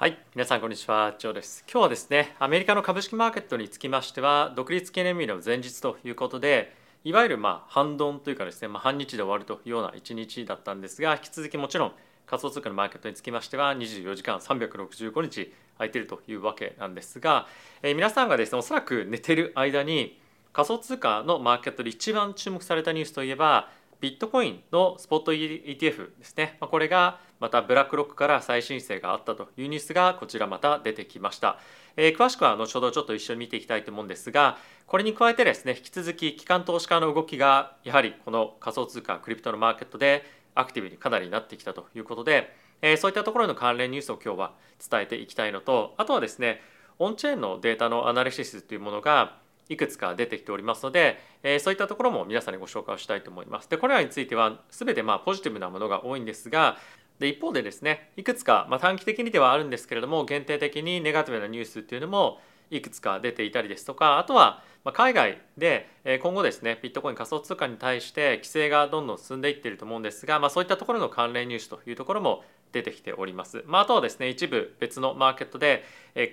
はい皆さんこんにちはジョーです。今日はですねアメリカの株式マーケットにつきましては独立記念日の前日ということでいわゆるまあ反動というかですね、まあ、半日で終わるというような一日だったんですが引き続きもちろん仮想通貨のマーケットにつきましては24時間365日空いているというわけなんですが、えー、皆さんがですねおそらく寝てる間に仮想通貨のマーケットで一番注目されたニュースといえばビットコインのスポット ETF ですね。これがまたブラックロックから再申請があったというニュースがこちらまた出てきました、えー、詳しくは後ほどちょっと一緒に見ていきたいと思うんですがこれに加えてですね引き続き機関投資家の動きがやはりこの仮想通貨クリプトのマーケットでアクティブにかなりなってきたということで、えー、そういったところの関連ニュースを今日は伝えていきたいのとあとはですねオンチェーンのデータのアナリシスというものがいくつか出てきておりますので、えー、そういったところも皆さんにご紹介をしたいと思います。でこれらについては全てまあポジティブなものが多いんですがで一方でですねいくつか、まあ、短期的にではあるんですけれども限定的にネガティブなニュースっていうのもいくつか出ていたりですとかあとは海外で今後ですねビットコイン仮想通貨に対して規制がどんどん進んでいっていると思うんですが、まあ、そういったところの関連ニュースというところも出てきております。まあ、あとはですね一部別のマーケットで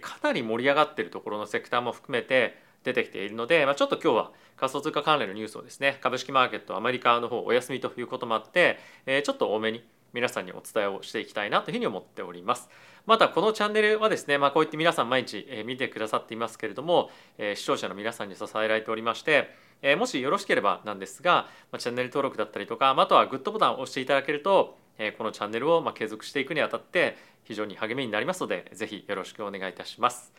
かなり盛り上がっているところのセクターも含めて出てきているので、まあ、ちょっと今日は仮想通貨関連のニュースをですね株式マーケットアメリカの方お休みということもあって、えー、ちょっと多めに皆さんにお伝えをしていきたいなというふうに思っております。またこのチャンネルはですね、まあ、こういって皆さん毎日見てくださっていますけれども、え視聴者の皆さんに支えられておりまして、えもしよろしければなんですが、まチャンネル登録だったりとか、あとはグッドボタンを押していただけると、えこのチャンネルをま継続していくにあたって非常に励みになりますので、ぜひよろしくお願いいたします。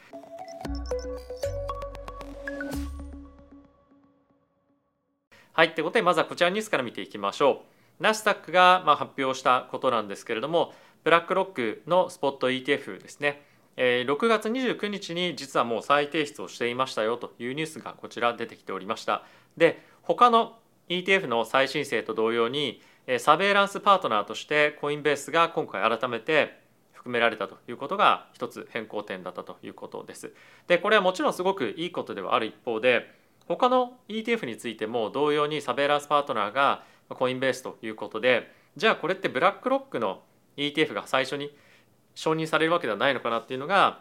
はい、ということでまずはこちらニュースから見ていきましょう。ナスダックがま発表したことなんですけれども、ブラックロックのスポット ETF ですね、6月29日に実はもう再提出をしていましたよというニュースがこちら出てきておりました。で、他の ETF の再申請と同様に、サベイランスパートナーとしてコインベースが今回改めて含められたということが一つ変更点だったということです。で、これはもちろんすごくいいことではある一方で、他の ETF についても同様にサベランスパートナーがコインベースということでじゃあこれってブラックロックの ETF が最初に承認されるわけではないのかなっていうのが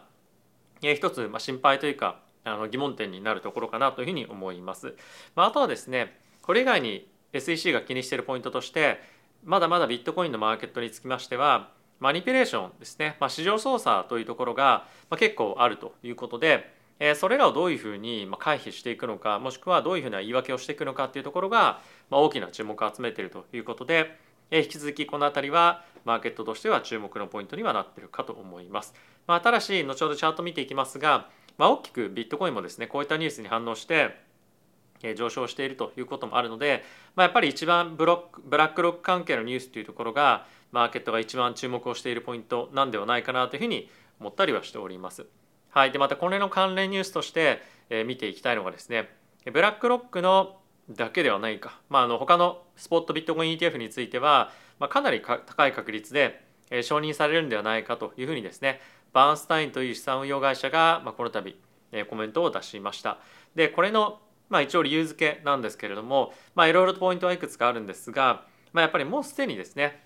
一つ心配というかあの疑問点になるところかなというふうに思います。あ、あとはですねこれ以外に SEC が気にしているポイントとしてまだまだビットコインのマーケットにつきましてはマニピュレーションですね、まあ、市場操作というところが結構あるということでそれらをどういうふうに回避していくのかもしくはどういうふうな言い訳をしていくのかっていうところが大きな注目を集めているということで引き続きこの辺りはマーケットとしては注目のポイントにはなってるかと思います。まあ、ただし後ほどチャート見ていきますが、まあ、大きくビットコインもですねこういったニュースに反応して上昇しているということもあるので、まあ、やっぱり一番ブロックブラックロック関係のニュースというところがマーケットが一番注目をしているポイントなんではないかなというふうに思ったりはしております。はい、でまたこれの関連ニュースとして、え見ていきたいのがですねブラックロックのだけではないか、まあ、あの他のスポットビットコイン ETF については、ま、かなり高い確率で、え承認されるんではないかというふうにですねバーンスタインという資産運用会社が、ま、この度、えコメントを出しました。でこれの、まあ、一応理由付けなんですけれども、いろいろとポイントはいくつかあるんですが、まあ、やっぱりもうすでにですね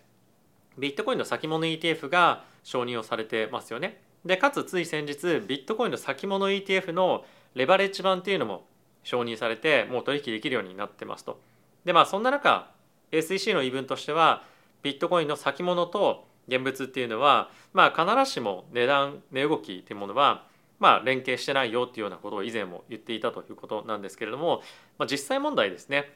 ビットコインの先物 ETF が承認をされてますよね。でかつつい先日ビットコインの先物 ETF のレバレッジ版っていうのも承認されてもう取引できるようになってますと。でまあそんな中 SEC の言い分としてはビットコインの先物と現物っていうのはまあ必ずしも値段値動きっていうものはまあ連携してないよっていうようなことを以前も言っていたということなんですけれども、まあ、実際問題ですね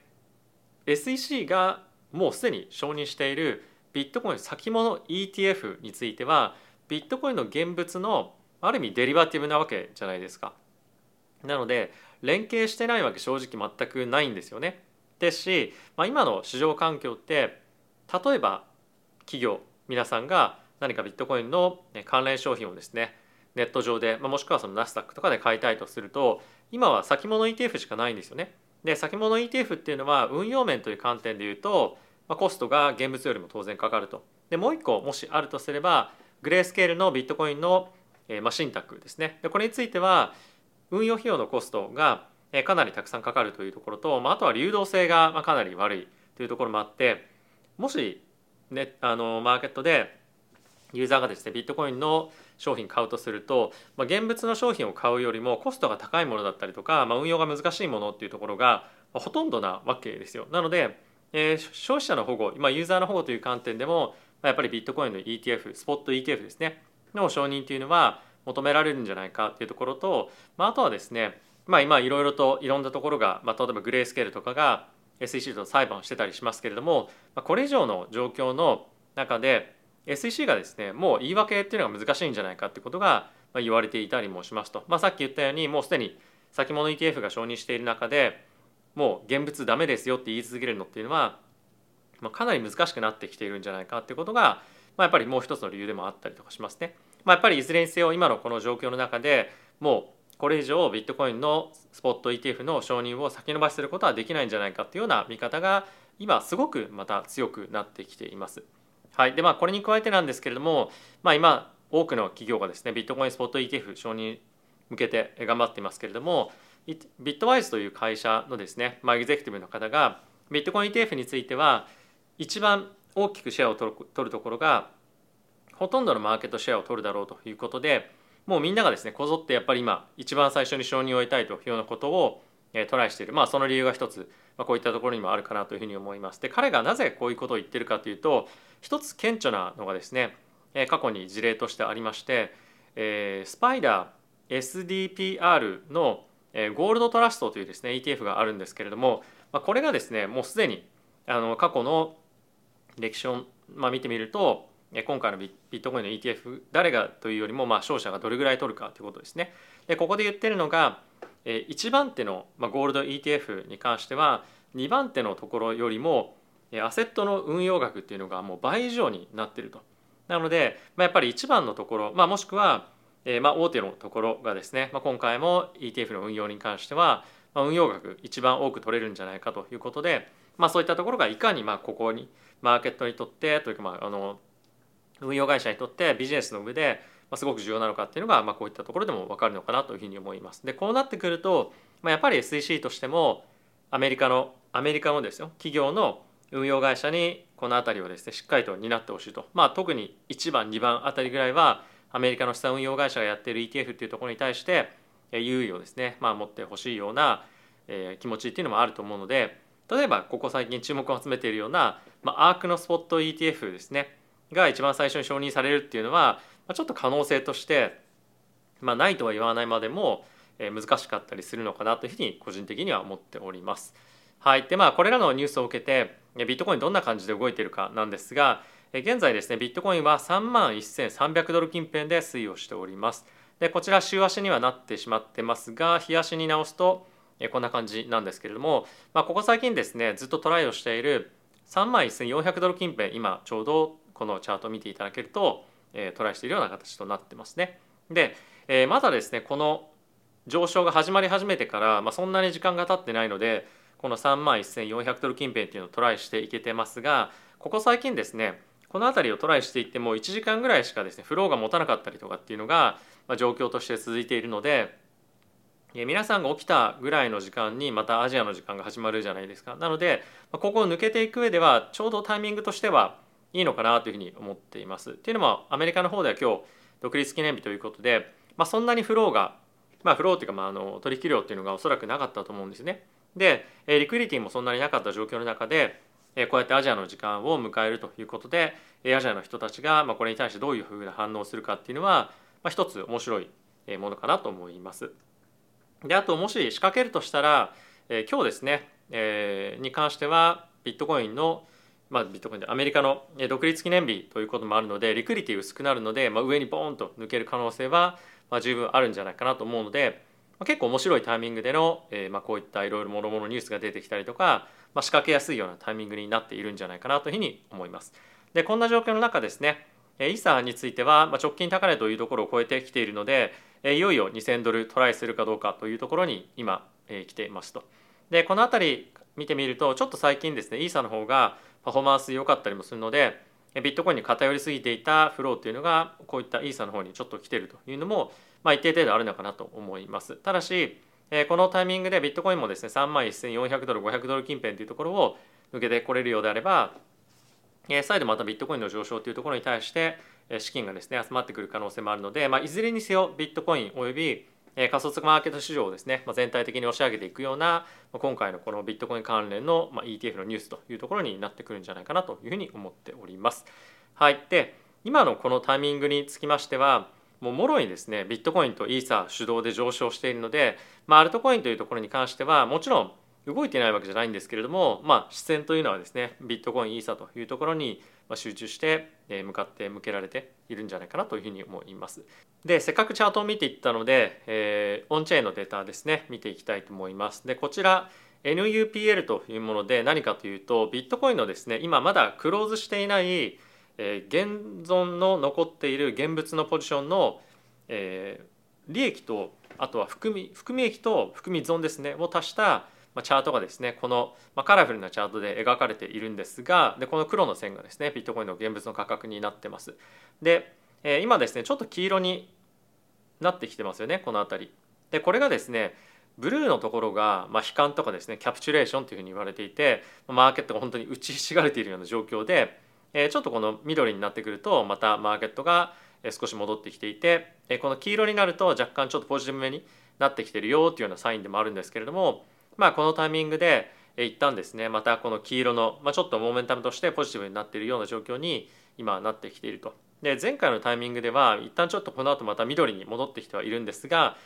SEC がもうすでに承認しているビットコイン先物 ETF についてはビットコインの現物のある意味デリバティブなわけじゃないですか。なので連携してないわけ正直全くないんですよね。ですし、まあ、今の市場環境って例えば企業皆さんが何かビットコインの関連商品をですねネット上で、まあ、もしくはそのナスダックとかで買いたいとすると今は先物 ETF しかないんですよね。で先物 ETF っていうのは運用面という観点で言うと、まあ、コストが現物よりも当然かかると。でもう一個もしあるとすればグレースケールのビットコインのマシンタックですねでこれについては運用費用のコストがかなりたくさんかかるというところと、まあ、あとは流動性がかなり悪いというところもあってもし、ね、あのマーケットでユーザーがですねビットコインの商品買うとすると、まあ、現物の商品を買うよりもコストが高いものだったりとか、まあ、運用が難しいものっていうところが、ほとんどなわけですよ。なので、えー、消費者の保護、まあ、ユーザーの保護という観点でも、やっぱりビットコインの ETF スポット ETF ですね。の承認というのは求められるんじゃないかっていうところと、まあ、あとはですね、まあ、今いろいろといろんなところが、まあ、例えばグレースケールとかが SEC と裁判をしてたりしますけれども、まあ、これ以上の状況の中で SEC がですねもう言い訳っていうのが難しいんじゃないかってことが言われていたりもしますと、まあ、さっき言ったようにもうすでに先物 ETF が承認している中でもう現物ダメですよって言い続けるのっていうのは、まあ、かなり難しくなってきているんじゃないかっていうことが、まあ、やっぱりもう一つの理由でもあったりとかしますね。まあ、やっぱりいずれにせよ今のこの状況の中でもうこれ以上ビットコインのスポット ETF の承認を先延ばしすることはできないんじゃないかっていうような見方が今すごくまた強くなってきています。はい、でまあこれに加えてなんですけれども、まあ、今多くの企業がですねビットコインスポット ETF 承認向けて頑張っていますけれどもビットワイズという会社のですね、まあ、エグゼクティブの方がビットコイン ETF については一番大きくシェアを取る取るところがほとんどのマーケットシェアを取るだろうということでもうみんながですねこぞってやっぱり今一番最初に承認を得たいというようなことをトライしているまあその理由が一つまあ、こういったところにもあるかなというふうに思います。で彼がなぜこういうことを言ってるかというと一つ顕著なのがですね過去に事例としてありまして、えー、スパイダー SDPR のゴールドトラストというですね ETF があるんですけれども、まあ、これがですねもうすでにあの過去の歴史を、まあ、見てみると今回のビットコインの ETF 誰がというよりもまあ勝者がどれぐらい取るかということですね。でここで言ってるのが1番手のゴールド ETF に関しては2番手のところよりもアセットの運用額っていうのがもう倍以上になってると。なので、まあ、やっぱり1番のところ、まあ、もしくは、えー、まあ大手のところがですね、まあ、今回も ETF の運用に関しては、まあ、運用額一番多く取れるんじゃないかということで、まあ、そういったところがいかにまあここにマーケットにとってというかまああの運用会社にとってビジネスの上ですごく重要なのかっていうのが、まあ、こういったところでも分かるのかなというふうに思います。でこうなってくると、まあ、やっぱり SEC としてもアメリカのアメリカのですよ企業の運用会社にこの辺りをですねしっかりと担ってほしいと、まあ、特に1番2番あたりぐらいはアメリカの資産運用会社がやっている ETF っていうところに対して優位をですね、まあ、持ってほしいような、えー、気持ちっていうのもあると思うので例えばここ最近注目を集めているような、まあ、アークのスポット ETF ですねが一番最初に承認されるっていうのはまちょっと可能性として、まあ、ないとは言わないまでもえ難しかったりするのかなというふうに個人的には思っております。はい、でまあこれらのニュースを受けてビットコインどんな感じで動いているかなんですが現在ですねビットコインは3万1300ドル近辺で推移をしております。でこちら週足にはなってしまってますが日足に直すとこんな感じなんですけれども、まあ、ここ最近ですねずっとトライをしている3万1400ドル近辺今ちょうどこのチャートを見ていただけるとえトライしているような形となってますね。で、えまだですねこの上昇が始まり始めてから、まあ、そんなに時間が経ってないのでこの3万1400ドル近辺っていうのをトライしていけてますがここ最近ですねこの辺りをトライしていっても1時間ぐらいしかですねフローが持たなかったりとかっていうのが、まあ、状況として続いているので皆さんが起きたぐらいの時間にまたアジアの時間が始まるじゃないですかなのでここを抜けていく上ではちょうどタイミングとしてはいいのかなというふうに思っています。っていうのもアメリカの方では今日独立記念日ということで、まあ、そんなにフローが、まあ、フローっていうかまああの取引量っていうのがおそらくなかったと思うんですね。でリクイリティもそんなになかった状況の中でこうやってアジアの時間を迎えるということでアジアの人たちがこれに対してどういうふうな反応をするかっていうのは一つ面白いものかなと思います。であともし仕掛けるとしたらえ今日ですねえに関してはビットコインのまあ、ビットコインでアメリカの独立記念日ということもあるのでリクリティ薄くなるので、まあ、上にボーンと抜ける可能性は、まあ、十分あるんじゃないかなと思うので、まあ、結構面白いタイミングでの、えーまあ、こういったいろいろもろもろニュースが出てきたりとか、まあ、仕掛けやすいようなタイミングになっているんじゃないかなというふうに思います。でこんな状況の中ですねイーサについてはま直近高値というところを超えてきているのでいよいよ2000ドルトライするかどうかというところに今来ていますと。でこの辺り見てみるとちょっと最近ですねイーサの方がパフォーマンス良かったりもするのでビットコインに偏りすぎていたフローっていうのがこういったイーサの方にちょっと来てるというのも、まあ、一定程度あるのかなと思います。ただしこのタイミングでビットコインもですね3万1400ドル500ドル近辺というところを抜けてこれるようであれば再度またビットコインの上昇というところに対して資金がですね集まってくる可能性もあるので、まあ、いずれにせよビットコインおよび仮想通貨マーケット市場をですね、まあ、全体的に押し上げていくような今回のこのビットコイン関連の ETF のニュースというところになってくるんじゃないかなというふうに思っております。はい、で今のこのタイミングにつきましてはもうもろにですねビットコインとイーサ主導で上昇しているので、まあ、アルトコインというところに関してはもちろん動いてないわけじゃないんですけれども、まあ、視線というのはですねビットコインイーサというところに集中して向かって向けられているんじゃないかなというふうに思います。でせっかくチャートを見ていったので、えー、オンチェーンのデータですね見ていきたいと思います。でこちら NUPL というもので何かというとビットコインのですね今まだクローズしていない、えー、現存の残っている現物のポジションの、えー、利益とあとは含み含み益と含み損ですねを足したまあ、チャートがですねこの、まあ、カラフルなチャートで描かれているんですがでこの黒の線がですねビットコインの現物の価格になってます。で、えー、今ですねちょっと黄色になってきてますよねこの辺り。でこれがですねブルーのところが、まあ、悲観とかですねキャプチュレーションというふうに言われていてマーケットが本当に打ちひしがれているような状況で、えー、ちょっとこの緑になってくるとまたマーケットが少し戻ってきていてこの黄色になると若干ちょっとポジティブめになってきてるよっていうようなサインでもあるんですけれどもまあ、このタイミングで一旦ですねまたこの黄色の、まあ、ちょっとモーメンタムとしてポジティブになっているような状況に今なってきていると。で前回のタイミングでは一旦ちょっとこの後また緑に戻ってきてはいるんですが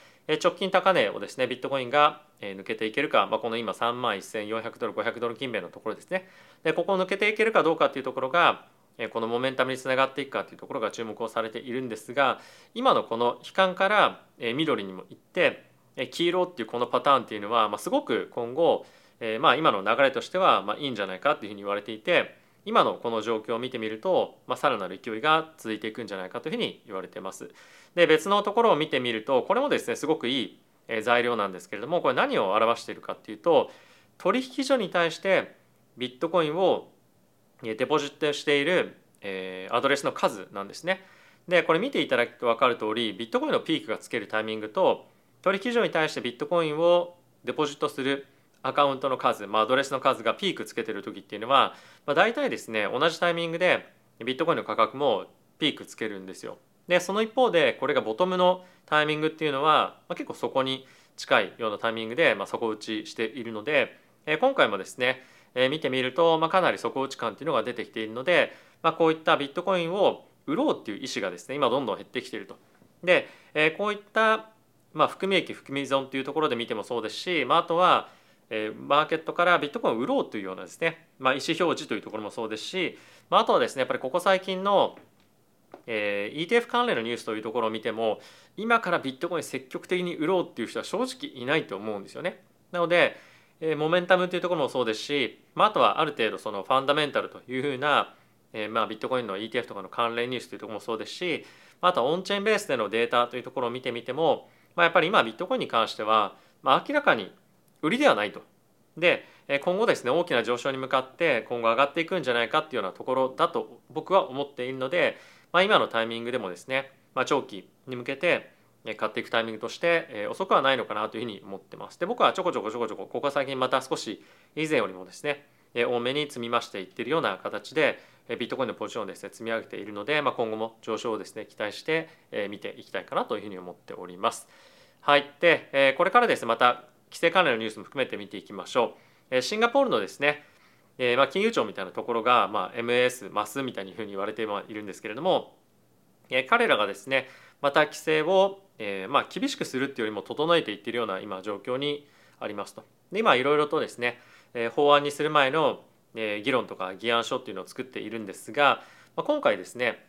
直近高値をですねビットコインが抜けていけるか、まあ、この今3万1400ドル500ドル近辺のところですねでここを抜けていけるかどうかっていうところがこのモメンタムにつながっていくかというところが注目をされているんですが今のこの悲観から緑にも行って黄色っていうこのパターンっていうのは、まあ、すごく今後、えー、まあ今の流れとしてはまあいいんじゃないかっていうふうに言われていて今のこの状況を見てみると、まあ、さらなる勢いが続いていくんじゃないかというふうに言われてます。で別のところを見てみるとこれもですねすごくいい材料なんですけれどもこれ何を表しているかっていうと取引所に対してビットコインをデポジットしているえアドレスの数なんですね。でこれ見ていただくと分かる通りビットコインのピークがつけるタイミングと取引所に対してビットコインをデポジットするアカウントの数、まあ、アドレスの数がピークつけてる時っていうのは、まあ、大体ですね同じタイミングでビットコインの価格もピークつけるんですよ。でその一方でこれがボトムのタイミングっていうのは、まあ、結構そこに近いようなタイミングで、まあ、底打ちしているので、えー、今回もですね、えー、見てみると、まあ、かなり底打ち感っていうのが出てきているので、まあ、こういったビットコインを売ろうっていう意思がですね今どんどん減ってきていると。で、えー、こういったまあ、含み益含み損というところで見てもそうですし、まあ、あとは、えー、マーケットからビットコインを売ろうというようなですね、まあ、意思表示というところもそうですし、まあ、あとはですねやっぱりここ最近の、えー、ETF 関連のニュースというところを見ても今からビットコイン積極的に売ろうっていう人は正直いないと思うんですよね。なので、えー、モメンタムというところもそうですし、まあ、あとはある程度そのファンダメンタルというふうな、えー、まあビットコインの ETF とかの関連ニュースというところもそうですしまああとはオンチェーンベースでのデータというところを見てみてもまあ、やっぱり今ビットコインに関しては、まあ、明らかに売りではないと。で今後ですね大きな上昇に向かって今後上がっていくんじゃないかっていうようなところだと僕は思っているので、まあ、今のタイミングでもですね、まあ、長期に向けて買っていくタイミングとして遅くはないのかなというふうに思ってます。で僕はちょこちょこちょこちょこここ最近また少し以前よりもですね多めに積み増していってるような形でビットコインのポジションをですね積み上げているので、まあ、今後も上昇をですね期待して見ていきたいかなというふうに思っております。はい、で、これからですねまた規制関連のニュースも含めて見ていきましょう。シンガポールのですね、えまあ、金融庁みたいなところが、まあ、MS マスみたいにふうに言われているんですけれども、え彼らがですねまた規制を、えまあ、厳しくするっていうよりも整えていっているような今状況にありますと。で今いろいろとですね、え法案にする前の、え議論とか議案書っていうのを作っているんですが、ま、今回ですね、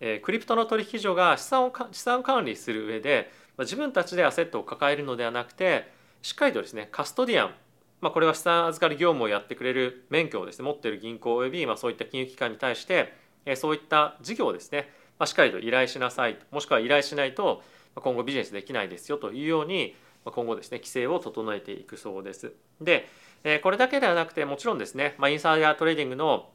えクリプトの取引所が資産を資産管理する上で自分たちでアセットを抱えるのではなくてしっかりとですねカストディアン、まあ、これは資産預かり業務をやってくれる免許をですね持ってる銀行およびまそういった金融機関に対してそういった事業をですね、ま、しっかりと依頼しなさいもしくは依頼しないと今後ビジネスできないですよというように今後ですね規制を整えていくそうです。でえこれだけではなくてもちろんですね、まあ、 insider trading の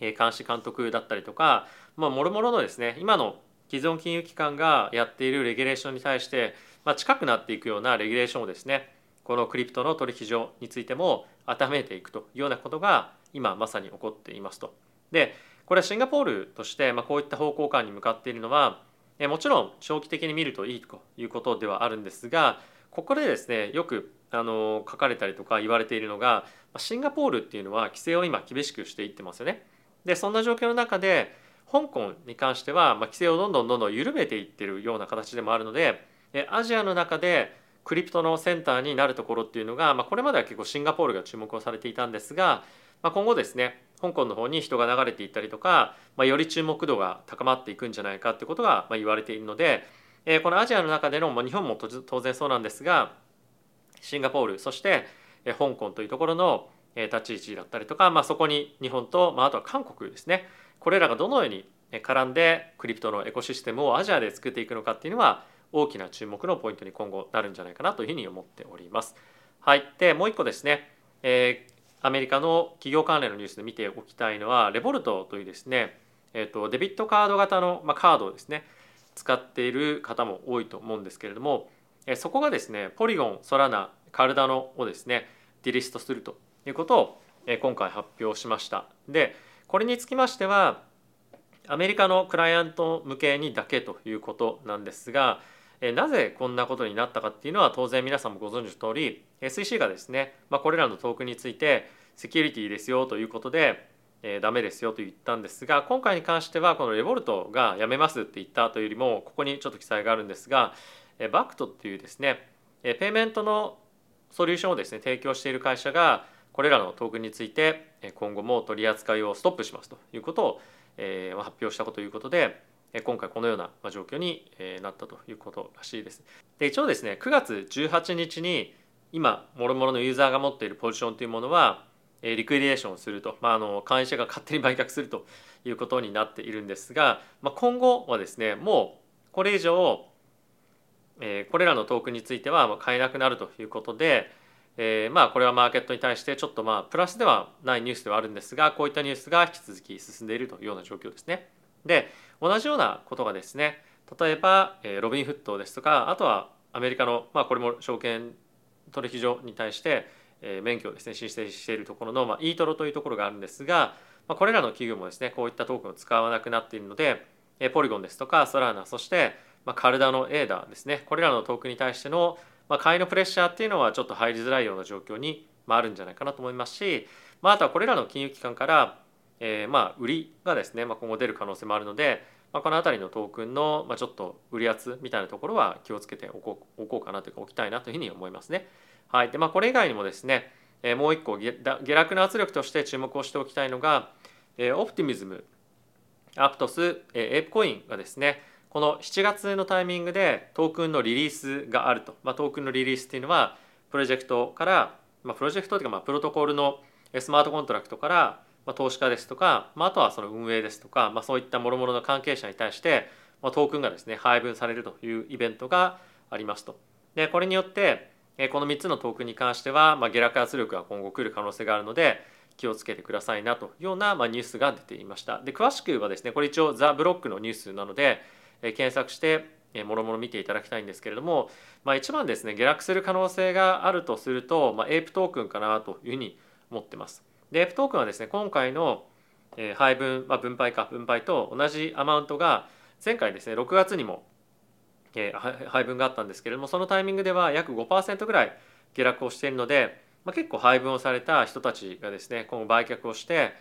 監視監督だったりとか、まあ、もろもろのですね今の既存金融機関がやっているレギュレーションに対して、まあ、近くなっていくようなレギュレーションをですねこのクリプトの取引所についても温めていくというようなことが今まさに起こっていますと。でこれはシンガポールとして、まあ、こういった方向感に向かっているのはもちろん長期的に見るといいということではあるんですがここでですねよくあの書かれたりとか言われているのがシンガポールっていうのは規制を今厳しくしていってますよね。でそんな状況の中で香港に関しては、まあ、規制をどんどんどんどん緩めていってるような形でもあるのでアジアの中でクリプトのセンターになるところっていうのが、まあ、これまでは結構シンガポールが注目をされていたんですが、まあ、今後ですね香港の方に人が流れていったりとか、まあ、より注目度が高まっていくんじゃないかってことが言われているので、え、このアジアの中での、まあ、日本も当然そうなんですがシンガポールそして香港というところの立ち位置だったりとか、まあ、そこに日本と、まあ、あとは韓国ですね。これらがどのように絡んでクリプトのエコシステムをアジアで作っていくのかっていうのは大きな注目のポイントに今後なるんじゃないかなというふうに思っております。はい、でもう一個ですね、えー、アメリカの企業関連のニュースで見ておきたいのはレボルトというですね、えーと、デビットカード型の、まあ、カードですね。使っている方も多いと思うんですけれども、そこがですねポリゴンソラナカルダノをですねディリストするということを、今回発表しました。でこれにつきましてはアメリカのクライアント向けにだけということなんですがなぜこんなことになったかっていうのは当然皆さんもご存知の通り SEC がですね、まあ、これらのトークについてセキュリティですよということで、えー、ダメですよと言ったんですが今回に関してはこのレボルトがやめますって言ったというよりもここにちょっと記載があるんですが、えー、バクトっていうですね、えー、ペイメントのソリューションをですね提供している会社がこれらのトークンについて今後も取り扱いをストップしますということを、えー、発表したということで今回このような状況になったということらしいです。で一応ですね9月18日に今もろもろのユーザーが持っているポジションというものはリクイデーションすると、まあ、あの会社が勝手に売却するということになっているんですが、まあ、今後はですねもうこれ以上、えー、これらのトークンについては買えなくなるということで、えー、まあこれはマーケットに対してちょっとまあプラスではないニュースではあるんですがこういったニュースが引き続き進んでいるというような状況ですね。で同じようなことがですね例えば、えー、ロビンフットですとかあとはアメリカの、まあ、これも証券取引所に対してえ免許をですね申請しているところの、まあ、イートロというところがあるんですが、まあ、これらの企業もですねこういったトークンを使わなくなっているので、えポリゴンですとかソラーナそして、まあ、カルダのエーダーですねこれらのトークンに対しての、まあ、買いのプレッシャーっていうのはちょっと入りづらいような状況に、まあ、あるんじゃないかなと思いますし、まあ、あとはこれらの金融機関から、えー、まあ売りがですね、まあ、今後出る可能性もあるので、まあ、この辺りのトークンの、まあ、ちょっと売り圧みたいなところは気をつけておこうおこうかなというか置きたいなというふうに思いますね。はい、でまあこれ以外にもですねえもう一個下落の圧力として注目をしておきたいのが、えオプティミズムアプトス、えエープコインがですねこの7月のタイミングでトークンのリリースがあると、まあ、トークンのリリースっていうのはプロジェクトから、まあ、プロジェクトというかまあプロトコルのスマートコントラクトから、まあ、投資家ですとか、まあ、あとはその運営ですとか、まあ、そういった諸々の関係者に対して、まあ、トークンがですね配分されるというイベントがありますと。でこれによってこの3つのトークンに関しては、まあ、下落圧力が今後来る可能性があるので気をつけてくださいなというような、まあ、ニュースが出ていました。で詳しくはですねこれ一応ザ・ブロックのニュースなので、検索してもろもろ見ていただきたいんですけれども、まあ、一番ですね下落する可能性があるとすると、まあ、エープトークンかなというふうに思ってます。でエープトークンはですね今回の配分、まあ、分配か分配と同じアマウントが前回ですね6月にも配分があったんですけれどもそのタイミングでは約5%ぐらい下落をしているので、まあ、結構配分をされた人たちがですね今後売却をして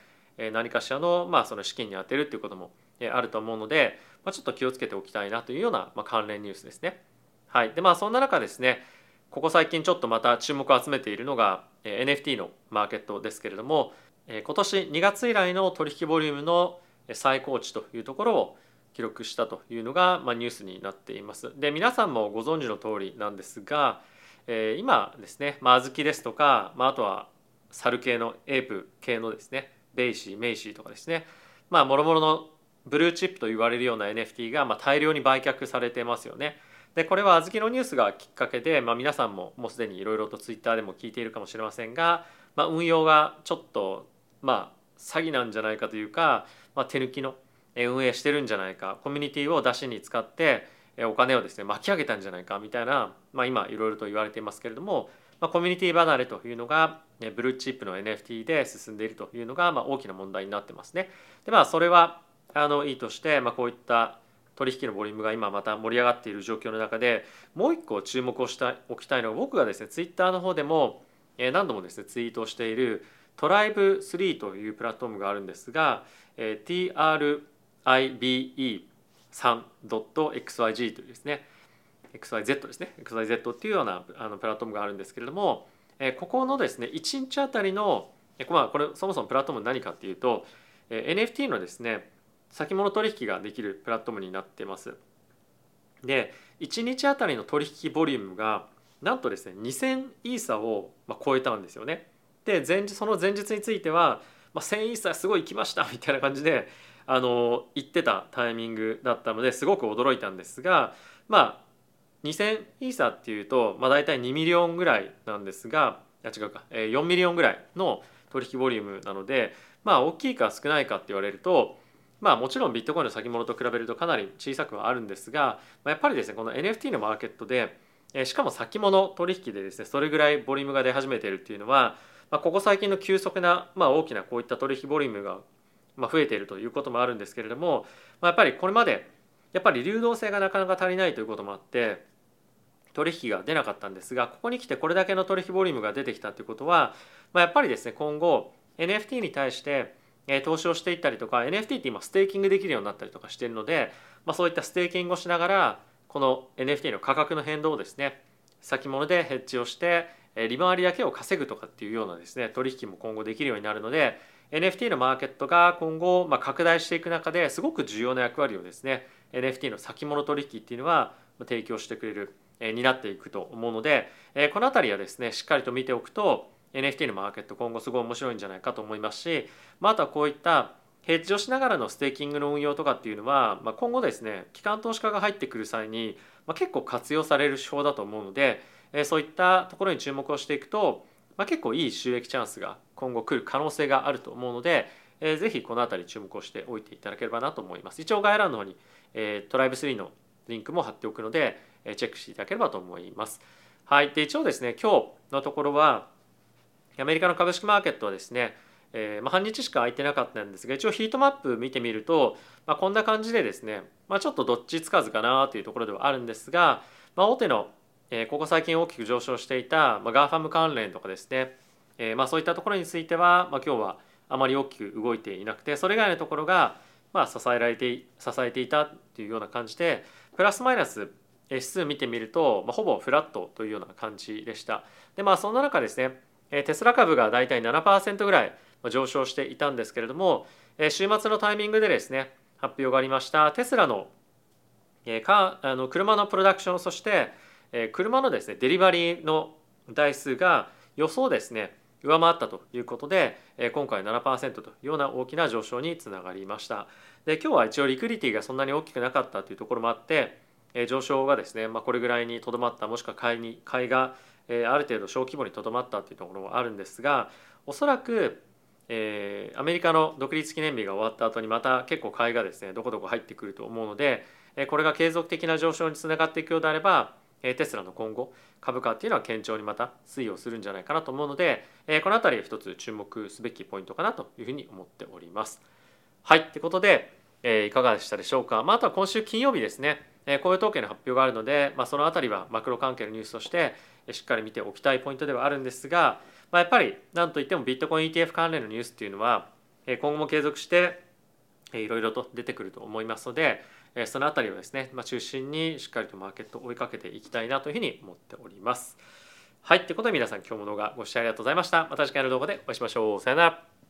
何かしらの,、まあその資金に充てるっていうこともあると思うので、まあ、ちょっと気をつけておきたいなというような、関連ニュースですね。はいでまあ、そんな中ですねここ最近ちょっとまた注目を集めているのが NFT のマーケットですけれども今年2月以来の取引ボリュームの最高値というところを記録したというのが、まあ、ニュースになっています。で皆さんもご存知の通りなんですが、えー、今ですね、まあ、 Azuki ですとか、まあ、あとは猿系の Ape 系のですね BAYC MAYC とかですねまあもろもろのブルーチップと言われるような NFT がまあ大量に売却されてますよね。でこれは小豆のニュースがきっかけで、まあ、皆さんももうすでにいろいろとツイッターでも聞いているかもしれませんが、まあ、運用がちょっとまあ詐欺なんじゃないかというか、まあ、手抜きの運営してるんじゃないかコミュニティを出しに使ってお金をですね巻き上げたんじゃないかみたいな、まあ、今いろいろと言われていますけれども、まあ、コミュニティ離れというのがブルーチップの NFT で進んでいるというのがまあ大きな問題になってますね。でまあそれはあのいいとして、まあ、こういった取引のボリュームが今また盛り上がっている状況の中でもう一個注目をしたおきたいのは僕がですねツイッターの方でも何度もですねツイートしているトライブ3というプラットフォームがあるんですが TRIBE3.xyg というですね XYZ ですね XYZ っていうようなあのプラットフォームがあるんですけれどもここのですね1日あたりのまあこれそもそもプラットフォーム何かっていうと NFT のですね先物取引ができるプラットフォームになってます。で1日あたりの取引ボリュームがなんとですね2000イーサを超えたんですよね。で前日その前日については、まあ、1000イーサすごい来ましたみたいな感じであの言ってたタイミングだったのですごく驚いたんですがまあ2000イーサっていうと、まあ、大体2 million ぐらいなんですがあ違うか4 million ぐらいの取引ボリュームなのでまあ大きいか少ないかって言われるとまあもちろんビットコインの先物と比べるとかなり小さくはあるんですがまあやっぱりですねこの NFT のマーケットでしかも先物取引でですねそれぐらいボリュームが出始めているっていうのは、まあ、ここ最近の急速な、まあ、大きなこういった取引ボリュームが、まあ、増えているということもあるんですけれども、まあ、やっぱりこれまでやっぱり流動性がなかなか足りないということもあって取引が出なかったんですがここに来てこれだけの取引ボリュームが出てきたということは、まあ、やっぱりですね今後 NFT に対して投資をしていったりとか NFT って今ステーキングできるようになったりとかしてるので、まあ、そういったステーキングをしながらこの NFT の価格の変動をですね先物でヘッジをして利回りだけを稼ぐとかっていうようなですね取引も今後できるようになるので NFT のマーケットが今後ま拡大していく中ですごく重要な役割をですね NFT の先物取引っていうのは提供してくれるになっていくと思うのでこの辺りはですねしっかりと見ておくと NFT のマーケット今後すごい面白いんじゃないかと思いますし、まあ、あとはこういったヘッジをしながらのステーキングの運用とかっていうのは、まあ、今後ですね機関投資家が入ってくる際に、まあ、結構活用される手法だと思うので、えそういったところに注目をしていくと、まあ、結構いい収益チャンスが今後来る可能性があると思うので、えー、ぜひこの辺り注目をしておいていただければなと思います。一応概要欄の方に、えー、トライブ3のリンクも貼っておくので、えー、チェックしていただければと思います。はい、で一応ですね今日のところはアメリカの株式マーケットはですね、えー、まあ、半日しか空いてなかったんですが一応ヒートマップ見てみると、まあ、こんな感じでですね、まあ、ちょっとどっちつかずかなというところではあるんですが、ま大手の、えー、ここ最近大きく上昇していた、ま GAFAM 関連とかですね、えー、まそういったところについては、ま今日はあまり大きく動いていなくてそれ以外のところが、ま支えられて支えていたというような感じでプラスマイナス指数見てみると、まほぼフラットというような感じでした。でまあそんな中ですねテスラ株がだいたい7%ぐらい上昇していたんですけれども週末のタイミングでですね発表がありましたテスラのかあの車のプロダクションそして車のですねデリバリーの台数が予想ですね上回ったということで今回7%というような大きな上昇につながりました。で今日は一応リクリティがそんなに大きくなかったというところもあって上昇がですね、まあ、これぐらいにとどまったもしくは買いに買いがえある程度小規模にとどまったというところもあるんですがおそらく、えアメリカの独立記念日が終わった後にまた結構買いがですねどこどこ入ってくると思うので、えこれが継続的な上昇につながっていくようであればえテスラの今後株価っていうのは堅調にまた推移をするんじゃないかなと思うのでえこの辺り一つ注目すべきポイントかなというふうに思っております。はいってことで、えいかがでしたでしょうか、まあ、あとは今週金曜日ですね雇用統計の発表があるので、まあ、その辺りはマクロ関係のニュースとしてしっかり見ておきたいポイントではあるんですが、まあ、やっぱりなんといってもビットコイン ETF 関連のニュースっていうのは今後も継続していろいろと出てくると思いますのでその辺りをですね、まあ、中心にしっかりとマーケットを追いかけていきたいなというふうに思っております。はい、ということで皆さん今日も動画ご視聴ありがとうございました。また次回の動画でお会いしましょう。さよなら。